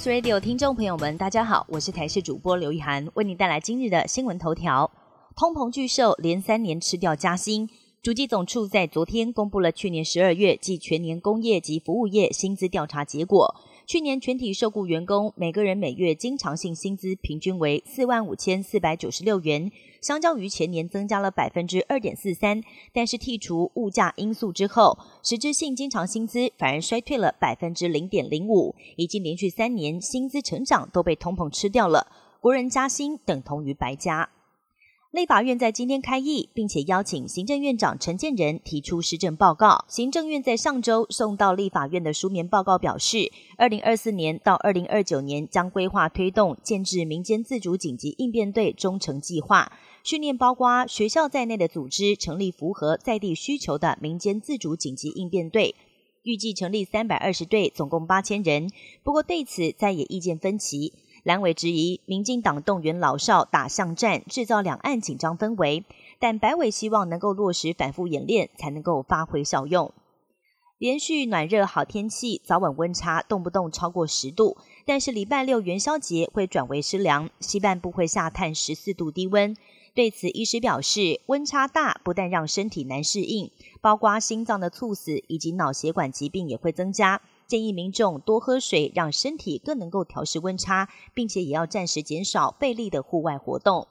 News Radio 听众朋友们，大家好，我是台视主播刘一涵，为您带来今日的新闻头条。通膨巨兽连三年吃掉加薪，主计总处在昨天公布了去年十二月及全年工业及服务业薪资调查结果。去年全体受雇员工每个人每月经常性薪资平均为四万五千四百九十六元，相较于前年增加了百分之二点四三。但是剔除物价因素之后，实质性经常薪资反而衰退了百分之零点零五，已经连续三年薪资成长都被通膨吃掉了。国人加薪等同于白加。立法院在今天开议，并且邀请行政院长陈建仁提出施政报告。行政院在上周送到立法院的书面报告表示，二零二四年到二零二九年将规划推动建制民间自主紧急应变队中程计划，训练包括学校在内的组织成立符合在地需求的民间自主紧急应变队，预计成立三百二十队，总共八千人。不过对此再也意见分歧。蓝委质疑民进党动员老少打巷战，制造两岸紧张氛围，但白委希望能够落实反复演练，才能够发挥效用。连续暖热好天气，早晚温差动不动超过十度，但是礼拜六元宵节会转为湿凉，西半部会下探十四度低温。对此，医师表示，温差大不但让身体难适应，包括心脏的猝死以及脑血管疾病也会增加。建议民众多喝水，让身体更能够调试温差，并且也要暂时减少费力的户外活动。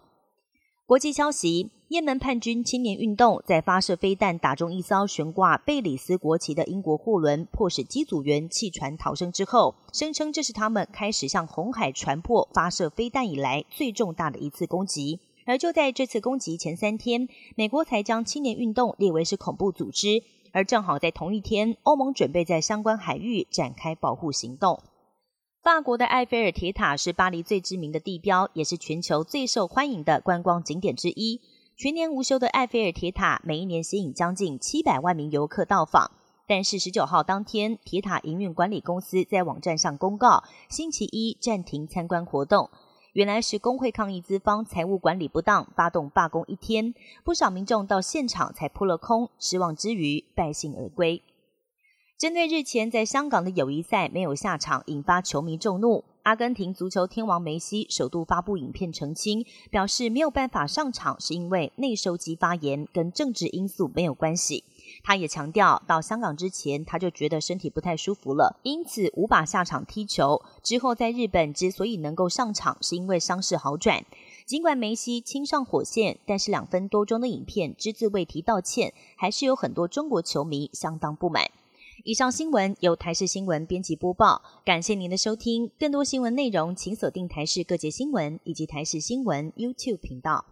国际消息：也门叛军青年运动在发射飞弹打中一艘悬挂贝里斯国旗的英国货轮，迫使机组员弃船逃生之后，声称这是他们开始向红海船舶发射飞弹以来最重大的一次攻击。而就在这次攻击前三天，美国才将青年运动列为是恐怖组织。而正好在同一天，欧盟准备在相关海域展开保护行动。法国的埃菲尔铁塔是巴黎最知名的地标，也是全球最受欢迎的观光景点之一。全年无休的埃菲尔铁塔，每一年吸引将近七百万名游客到访。但是十九号当天，铁塔营运管理公司在网站上公告，星期一暂停参观活动。原来是工会抗议资方财务管理不当，发动罢工一天，不少民众到现场才扑了空，失望之余败兴而归。针对日前在香港的友谊赛没有下场，引发球迷众怒，阿根廷足球天王梅西首度发布影片澄清，表示没有办法上场是因为内收肌发炎，跟政治因素没有关系。他也强调，到香港之前他就觉得身体不太舒服了，因此无法下场踢球。之后在日本之所以能够上场，是因为伤势好转。尽管梅西亲上火线，但是两分多钟的影片只字未提道歉，还是有很多中国球迷相当不满。以上新闻由台视新闻编辑播报，感谢您的收听。更多新闻内容，请锁定台视各界新闻以及台视新闻 YouTube 频道。